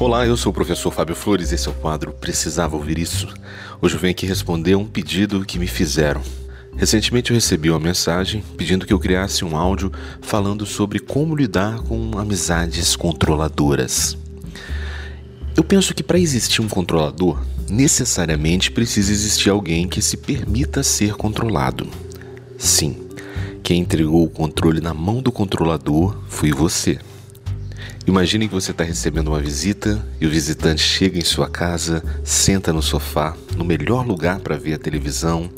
Olá, eu sou o professor Fábio Flores, esse é o quadro Precisava Ouvir Isso. Hoje eu venho aqui responder um pedido que me fizeram. Recentemente eu recebi uma mensagem pedindo que eu criasse um áudio falando sobre como lidar com amizades controladoras. Eu penso que para existir um controlador, necessariamente precisa existir alguém que se permita ser controlado. Sim, quem entregou o controle na mão do controlador foi você. Imagine que você está recebendo uma visita e o visitante chega em sua casa, senta no sofá, no melhor lugar para ver a televisão,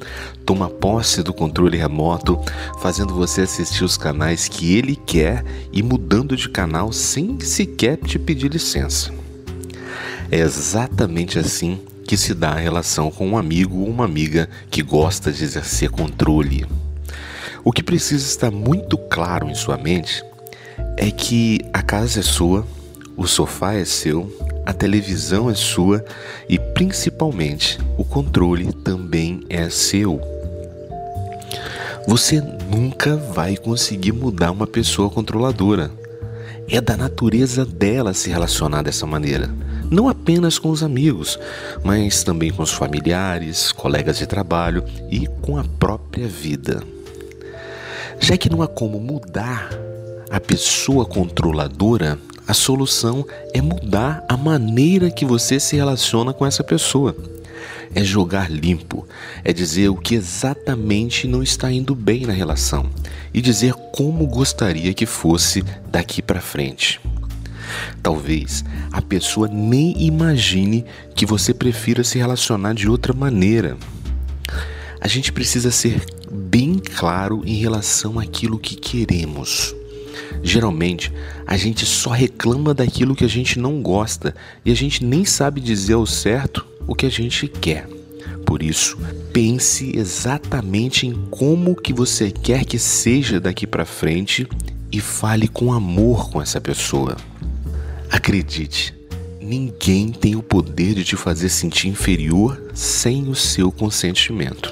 toma posse do controle remoto, fazendo você assistir os canais que ele quer e mudando de canal sem sequer te pedir licença. É exatamente assim que se dá a relação com um amigo ou uma amiga que gosta de exercer controle. O que precisa estar muito claro em sua mente é que a casa é sua, o sofá é seu, a televisão é sua e principalmente o controle também é seu. Você nunca vai conseguir mudar uma pessoa controladora. É da natureza dela se relacionar dessa maneira. Não apenas com os amigos, mas também com os familiares, colegas de trabalho e com a própria vida. Já que não há como mudar a pessoa controladora, a solução é mudar a maneira que você se relaciona com essa pessoa. É jogar limpo, é dizer o que exatamente não está indo bem na relação e dizer como gostaria que fosse daqui para frente. Talvez a pessoa nem imagine que você prefira se relacionar de outra maneira. A gente precisa ser bem claro em relação àquilo que queremos. Geralmente, a gente só reclama daquilo que a gente não gosta e a gente nem sabe dizer ao certo o que a gente quer. Por isso, pense exatamente em como que você quer que seja daqui para frente e fale com amor com essa pessoa. Acredite, ninguém tem o poder de te fazer sentir inferior sem o seu consentimento.